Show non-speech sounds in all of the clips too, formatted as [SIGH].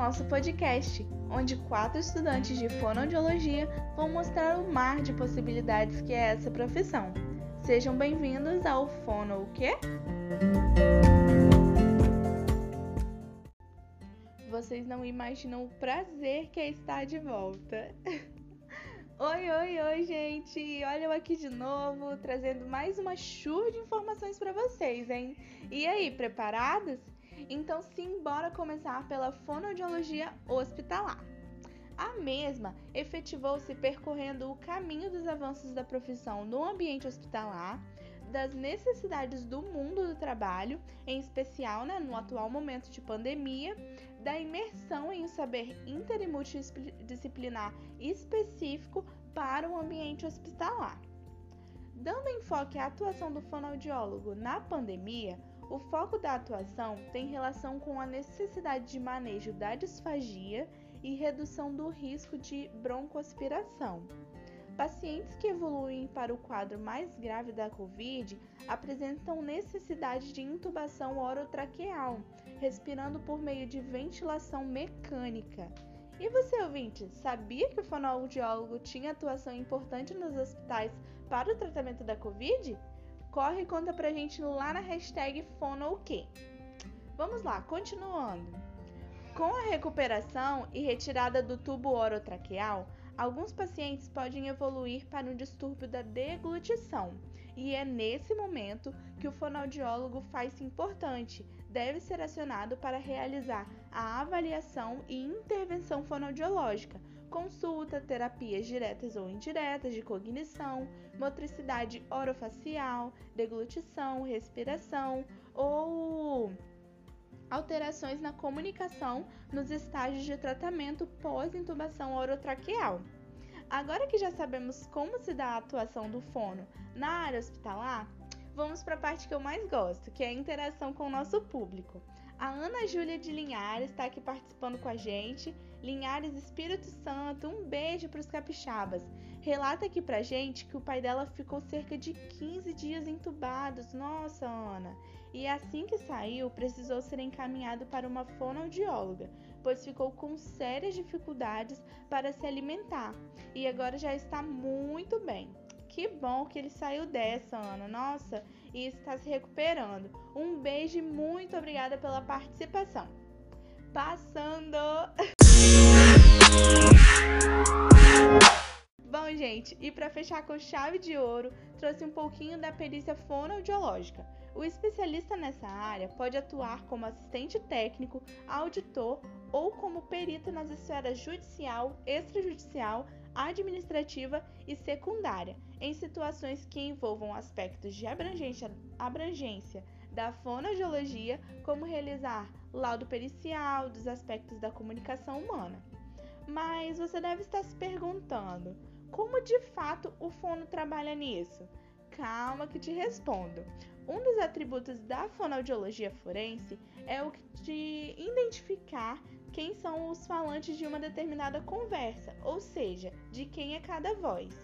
nosso podcast, onde quatro estudantes de fonoaudiologia vão mostrar o mar de possibilidades que é essa profissão. Sejam bem-vindos ao Fono o quê? Vocês não imaginam o prazer que é estar de volta. [LAUGHS] Oi, oi, oi, gente! Olha eu aqui de novo, trazendo mais uma chuva de informações para vocês, hein? E aí, preparados? Então, sim, bora começar pela fonoaudiologia hospitalar. A mesma efetivou-se percorrendo o caminho dos avanços da profissão no ambiente hospitalar, das necessidades do mundo do trabalho, em especial né, no atual momento de pandemia, da imersão em um saber inter e multidisciplinar específico para o ambiente hospitalar. Dando enfoque à atuação do fonoaudiólogo na pandemia, o foco da atuação tem relação com a necessidade de manejo da disfagia e redução do risco de broncoaspiração. Pacientes que evoluem para o quadro mais grave da Covid apresentam necessidade de intubação orotraqueal, respirando por meio de ventilação mecânica. E você, ouvinte, sabia que o fonoaudiólogo tinha atuação importante nos hospitais para o tratamento da Covid? Corre e conta pra gente lá na hashtag FonoOK. Vamos lá, continuando. Com a recuperação e retirada do tubo orotraqueal, alguns pacientes podem evoluir para um distúrbio da deglutição, e é nesse momento que o fonoaudiólogo faz importante, deve ser acionado para realizar a avaliação e intervenção fonoaudiológica, consulta, terapias diretas ou indiretas de cognição, motricidade orofacial, deglutição, respiração ou alterações na comunicação nos estágios de tratamento pós-intubação orotraqueal. Agora que já sabemos como se dá a atuação do fono na área hospitalar, vamos para a parte que eu mais gosto, que é a interação com o nosso público. A Ana Júlia de Linhares está aqui participando com a gente. Linhares Espírito Santo, um beijo para os capixabas. Relata aqui pra gente que o pai dela ficou cerca de 15 dias entubados. Nossa, Ana. E assim que saiu, precisou ser encaminhado para uma fonoaudióloga, pois ficou com sérias dificuldades para se alimentar. E agora já está muito bem. Que bom que ele saiu dessa, Ana. Nossa, e está se recuperando. Um beijo e muito obrigada pela participação. Passando. Bom, gente, e para fechar com chave de ouro, trouxe um pouquinho da perícia fonoaudiológica. O especialista nessa área pode atuar como assistente técnico, auditor ou como perito nas esferas judicial, extrajudicial, administrativa e secundária, em situações que envolvam aspectos de abrangência, abrangência da fonoaudiologia, como realizar laudo pericial dos aspectos da comunicação humana. Mas você deve estar se perguntando, como de fato o fono trabalha nisso? Calma que te respondo. Um dos atributos da fonoaudiologia forense é o de identificar quem são os falantes de uma determinada conversa, ou seja, de quem é cada voz.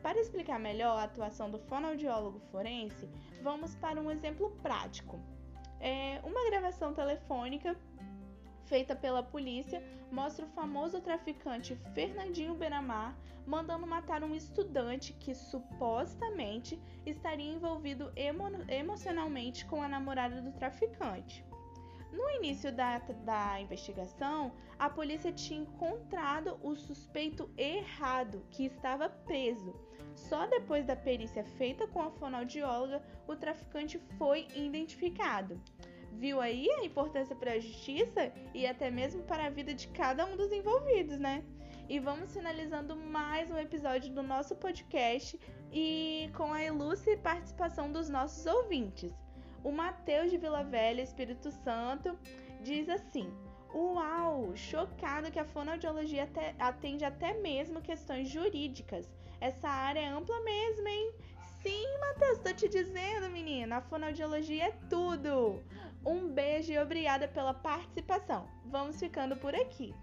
Para explicar melhor a atuação do fonoaudiólogo forense, vamos para um exemplo prático. É uma gravação telefônica feita pela polícia mostra o famoso traficante Fernandinho Benamar mandando matar um estudante que supostamente estaria envolvido emo emocionalmente com a namorada do traficante. No início da, da investigação, a polícia tinha encontrado o suspeito errado, que estava preso. Só depois da perícia feita com a fonoaudióloga, o traficante foi identificado. Viu aí a importância para a justiça e até mesmo para a vida de cada um dos envolvidos, né? E vamos finalizando mais um episódio do nosso podcast e com a ilustre participação dos nossos ouvintes. O Matheus de Vila Velha, Espírito Santo, diz assim: Uau! Chocado que a fonoaudiologia atende até mesmo questões jurídicas. Essa área é ampla mesmo, hein? Sim, Matheus, tô te dizendo, menina, a fonoaudiologia é tudo. Um beijo e obrigada pela participação. Vamos ficando por aqui.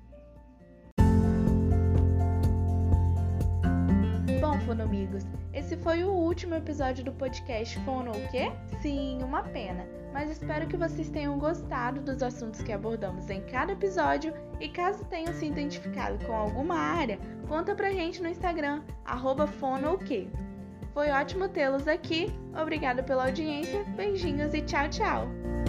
Bom, fonomigos, esse foi o último episódio do podcast Fono o quê? Sim, uma pena. Mas espero que vocês tenham gostado dos assuntos que abordamos em cada episódio e caso tenham se identificado com alguma área, conta pra gente no Instagram, arroba. Foi ótimo tê-los aqui, obrigada pela audiência, beijinhos e tchau, tchau!